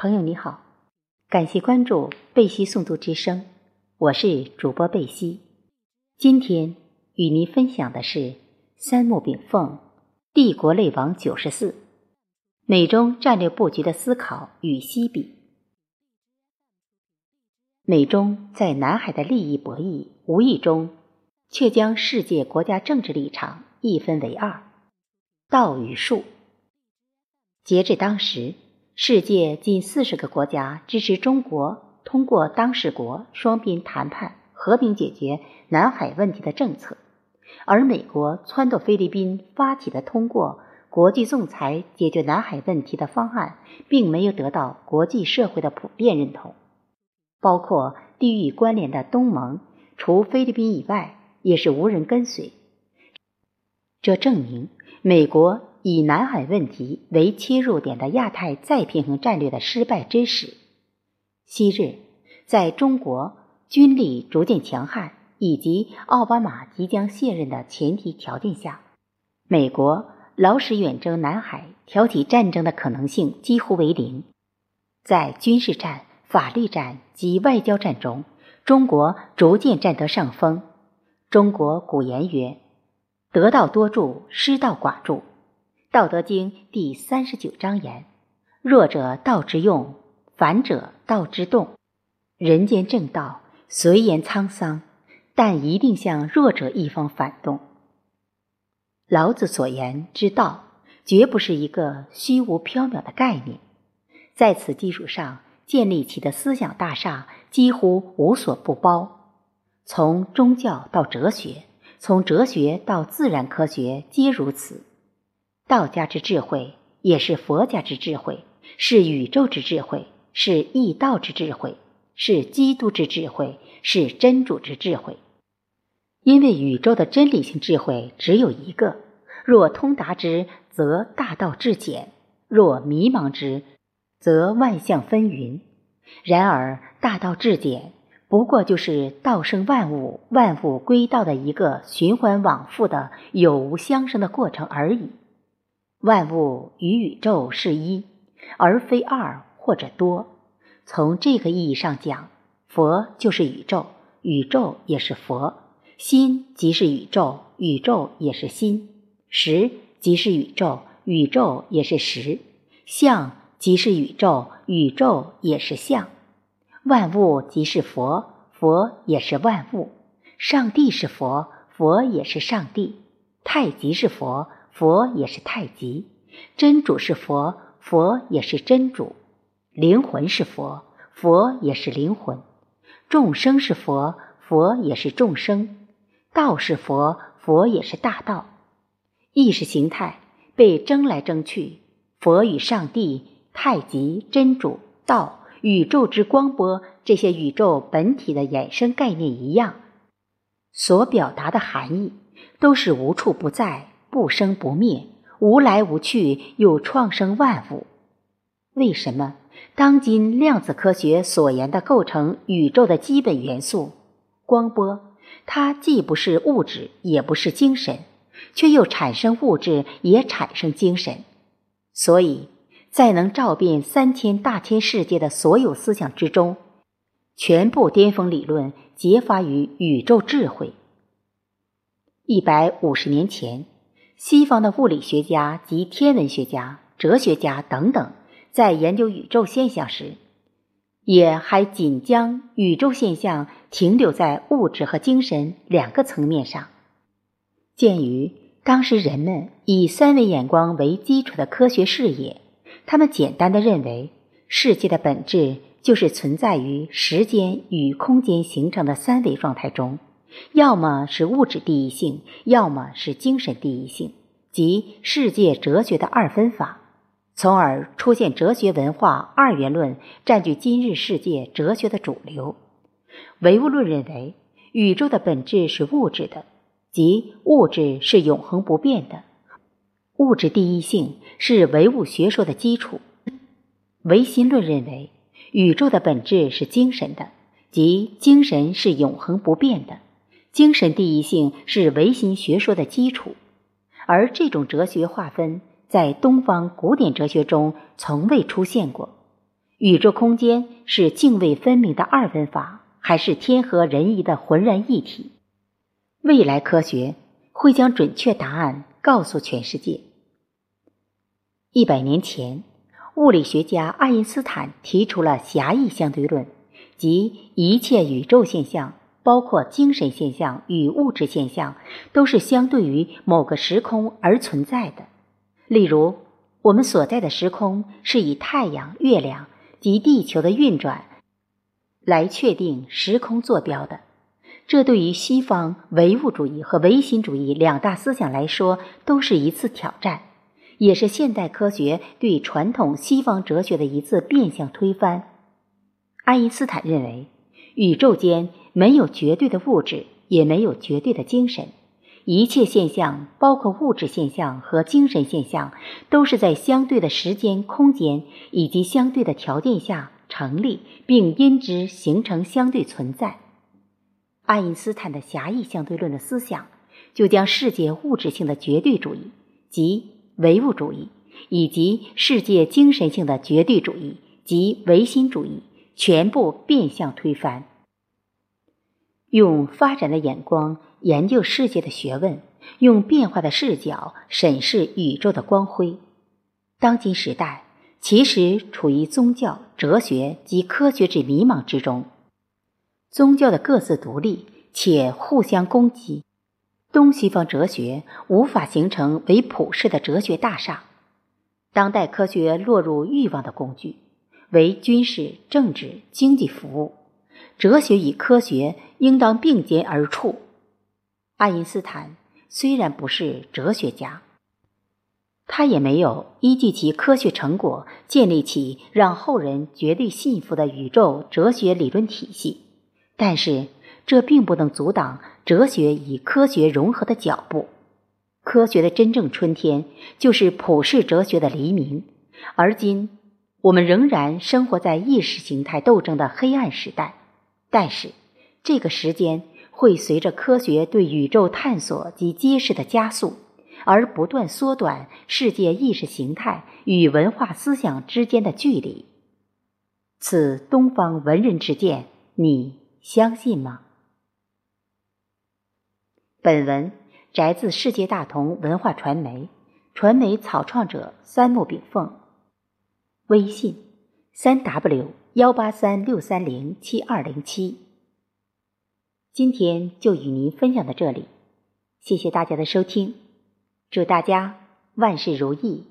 朋友你好，感谢关注贝西诵读之声，我是主播贝西。今天与您分享的是三木炳凤《帝国类王九十四：美中战略布局的思考与西比》。美中在南海的利益博弈，无意中却将世界国家政治立场一分为二，道与术。截至当时。世界近四十个国家支持中国通过当事国双边谈判和平解决南海问题的政策，而美国撺掇菲律宾发起的通过国际仲裁解决南海问题的方案，并没有得到国际社会的普遍认同，包括地域关联的东盟，除菲律宾以外也是无人跟随。这证明美国。以南海问题为切入点的亚太再平衡战略的失败之始。昔日，在中国军力逐渐强悍以及奥巴马即将卸任的前提条件下，美国老使远征南海、挑起战争的可能性几乎为零。在军事战、法律战及外交战中，中国逐渐占得上风。中国古言曰：“得道多助，失道寡助。”道德经第三十九章言：“弱者道之用，反者道之动。人间正道虽言沧桑，但一定向弱者一方反动。”老子所言之道，绝不是一个虚无缥缈的概念，在此基础上建立起的思想大厦几乎无所不包，从宗教到哲学，从哲学到自然科学，皆如此。道家之智慧，也是佛家之智慧，是宇宙之智慧，是易道之智慧，是基督之智慧，是真主之智慧。因为宇宙的真理性智慧只有一个，若通达之，则大道至简；若迷茫之，则万象纷纭。然而大道至简，不过就是道生万物，万物归道的一个循环往复的有无相生的过程而已。万物与宇宙是一，而非二或者多。从这个意义上讲，佛就是宇宙，宇宙也是佛；心即是宇宙，宇宙也是心；识即是宇宙，宇宙也是识；相即是宇宙，宇宙也是相。万物即是佛，佛也是万物；上帝是佛，佛也是上帝；太极是佛。佛也是太极，真主是佛，佛也是真主；灵魂是佛，佛也是灵魂；众生是佛，佛也是众生；道是佛，佛也是大道。意识形态被争来争去，佛与上帝、太极、真主、道、宇宙之光波这些宇宙本体的衍生概念一样，所表达的含义都是无处不在。不生不灭，无来无去，又创生万物。为什么当今量子科学所言的构成宇宙的基本元素光波，它既不是物质，也不是精神，却又产生物质，也产生精神？所以，在能照遍三千大千世界的所有思想之中，全部巅峰理论结发于宇宙智慧。一百五十年前。西方的物理学家及天文学家、哲学家等等，在研究宇宙现象时，也还仅将宇宙现象停留在物质和精神两个层面上。鉴于当时人们以三维眼光为基础的科学视野，他们简单的认为，世界的本质就是存在于时间与空间形成的三维状态中。要么是物质第一性，要么是精神第一性，即世界哲学的二分法，从而出现哲学文化二元论，占据今日世界哲学的主流。唯物论认为，宇宙的本质是物质的，即物质是永恒不变的，物质第一性是唯物学说的基础。唯心论认为，宇宙的本质是精神的，即精神是永恒不变的。精神第一性是唯心学说的基础，而这种哲学划分在东方古典哲学中从未出现过。宇宙空间是泾渭分明的二分法，还是天和人仪的浑然一体？未来科学会将准确答案告诉全世界。一百年前，物理学家爱因斯坦提出了狭义相对论，即一切宇宙现象，包括精神现象与物质现象，都是相对于某个时空而存在的。例如，我们所在的时空是以太阳、月亮及地球的运转来确定时空坐标的。这对于西方唯物主义和唯心主义两大思想来说，都是一次挑战，也是现代科学对传统西方哲学的一次变相推翻。爱因斯坦认为，宇宙间没有绝对的物质，也没有绝对的精神，一切现象，包括物质现象和精神现象，都是在相对的时间、空间以及相对的条件下成立，并因之形成相对存在。爱因斯坦的狭义相对论的思想，就将世界物质性的绝对主义即唯物主义，以及世界精神性的绝对主义即唯心主义全部变相推翻。用发展的眼光研究世界的学问，用变化的视角审视宇宙的光辉。当今时代其实处于宗教、哲学及科学之迷茫之中。宗教的各自独立且互相攻击，东西方哲学无法形成为普世的哲学大厦。当代科学落入欲望的工具，为军事、政治、经济服务。哲学与科学应当并肩而处。爱因斯坦虽然不是哲学家，他也没有依据其科学成果建立起让后人绝对信服的宇宙哲学理论体系。但是，这并不能阻挡哲学与科学融合的脚步。科学的真正春天，就是普世哲学的黎明。而今，我们仍然生活在意识形态斗争的黑暗时代。但是，这个时间会随着科学对宇宙探索及揭示的加速，而不断缩短世界意识形态与文化思想之间的距离。此东方文人之见，你？相信吗？本文摘自世界大同文化传媒，传媒草创者三木炳凤，微信三 w 幺八三六三零七二零七。今天就与您分享到这里，谢谢大家的收听，祝大家万事如意，